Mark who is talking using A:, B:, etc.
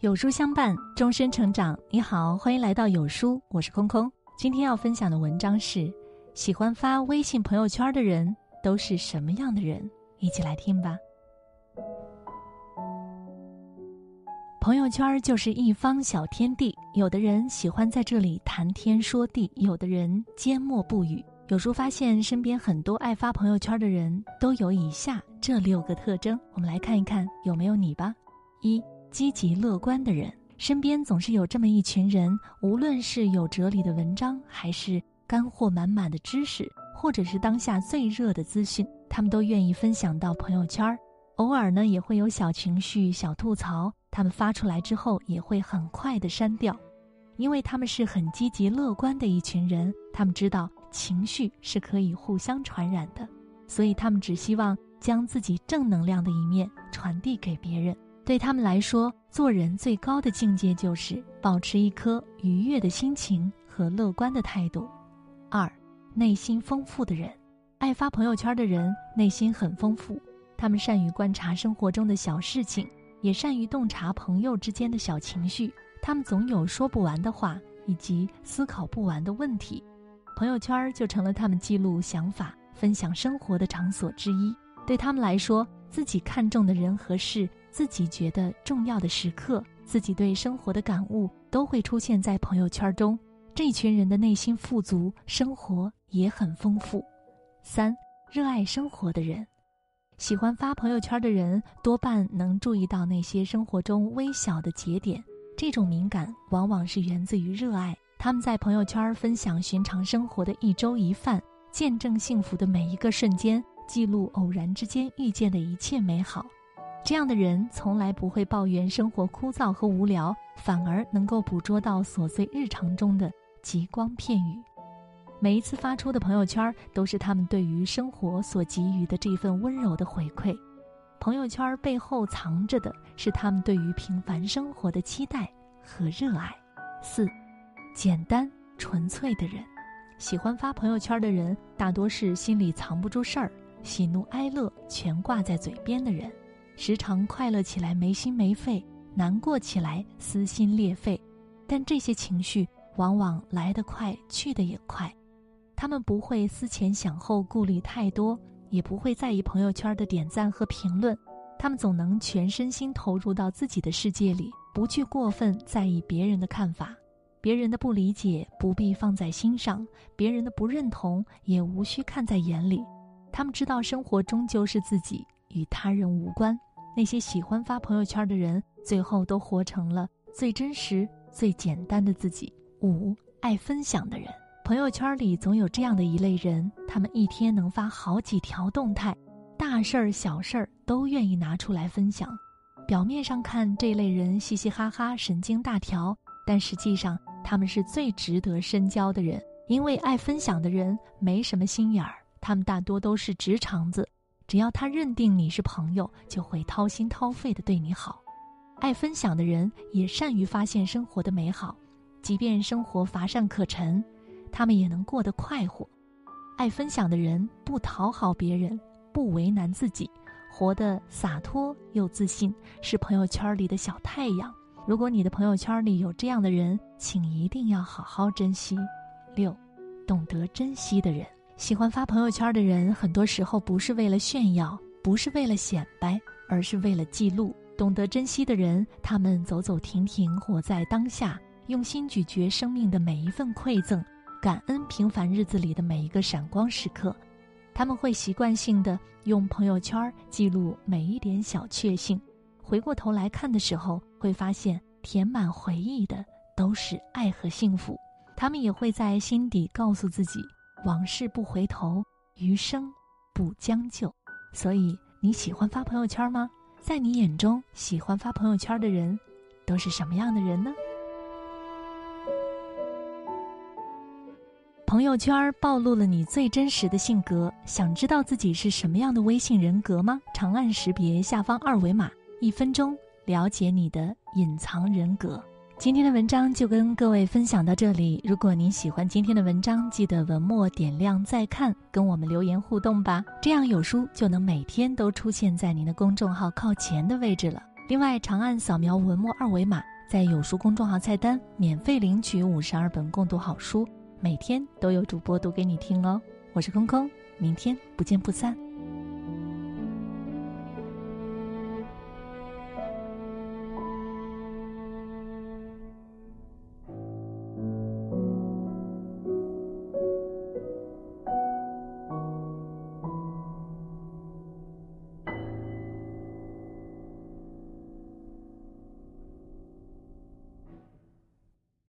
A: 有书相伴，终身成长。你好，欢迎来到有书，我是空空。今天要分享的文章是：喜欢发微信朋友圈的人都是什么样的人？一起来听吧。朋友圈就是一方小天地，有的人喜欢在这里谈天说地，有的人缄默不语。有书发现，身边很多爱发朋友圈的人都有以下这六个特征，我们来看一看有没有你吧。一、积极乐观的人，身边总是有这么一群人，无论是有哲理的文章，还是干货满满的知识，或者是当下最热的资讯，他们都愿意分享到朋友圈。偶尔呢，也会有小情绪、小吐槽，他们发出来之后也会很快的删掉，因为他们是很积极乐观的一群人，他们知道。情绪是可以互相传染的，所以他们只希望将自己正能量的一面传递给别人。对他们来说，做人最高的境界就是保持一颗愉悦的心情和乐观的态度。二，内心丰富的人，爱发朋友圈的人内心很丰富，他们善于观察生活中的小事情，也善于洞察朋友之间的小情绪。他们总有说不完的话，以及思考不完的问题。朋友圈就成了他们记录想法、分享生活的场所之一。对他们来说，自己看重的人和事，自己觉得重要的时刻，自己对生活的感悟，都会出现在朋友圈中。这群人的内心富足，生活也很丰富。三，热爱生活的人，喜欢发朋友圈的人，多半能注意到那些生活中微小的节点。这种敏感，往往是源自于热爱。他们在朋友圈分享寻常生活的一粥一饭，见证幸福的每一个瞬间，记录偶然之间遇见的一切美好。这样的人从来不会抱怨生活枯燥和无聊，反而能够捕捉到琐碎日常中的极光片语。每一次发出的朋友圈，都是他们对于生活所给予的这份温柔的回馈。朋友圈背后藏着的是他们对于平凡生活的期待和热爱。四。简单纯粹的人，喜欢发朋友圈的人，大多是心里藏不住事儿，喜怒哀乐全挂在嘴边的人，时常快乐起来没心没肺，难过起来撕心裂肺。但这些情绪往往来得快，去得也快。他们不会思前想后，顾虑太多，也不会在意朋友圈的点赞和评论。他们总能全身心投入到自己的世界里，不去过分在意别人的看法。别人的不理解不必放在心上，别人的不认同也无需看在眼里。他们知道生活终究是自己，与他人无关。那些喜欢发朋友圈的人，最后都活成了最真实、最简单的自己。五爱分享的人，朋友圈里总有这样的一类人，他们一天能发好几条动态，大事儿、小事儿都愿意拿出来分享。表面上看，这类人嘻嘻哈哈、神经大条，但实际上。他们是最值得深交的人，因为爱分享的人没什么心眼儿，他们大多都是直肠子，只要他认定你是朋友，就会掏心掏肺的对你好。爱分享的人也善于发现生活的美好，即便生活乏善可陈，他们也能过得快活。爱分享的人不讨好别人，不为难自己，活得洒脱又自信，是朋友圈里的小太阳。如果你的朋友圈里有这样的人，请一定要好好珍惜。六，懂得珍惜的人，喜欢发朋友圈的人，很多时候不是为了炫耀，不是为了显摆，而是为了记录。懂得珍惜的人，他们走走停停，活在当下，用心咀嚼生命的每一份馈赠，感恩平凡日子里的每一个闪光时刻。他们会习惯性的用朋友圈记录每一点小确幸。回过头来看的时候，会发现填满回忆的都是爱和幸福。他们也会在心底告诉自己：往事不回头，余生不将就。所以你喜欢发朋友圈吗？在你眼中，喜欢发朋友圈的人都是什么样的人呢？朋友圈暴露了你最真实的性格。想知道自己是什么样的微信人格吗？长按识别下方二维码。一分钟了解你的隐藏人格。今天的文章就跟各位分享到这里。如果您喜欢今天的文章，记得文末点亮再看，跟我们留言互动吧。这样有书就能每天都出现在您的公众号靠前的位置了。另外，长按扫描文末二维码，在有书公众号菜单免费领取五十二本共读好书，每天都有主播读给你听哦。我是空空，明天不见不散。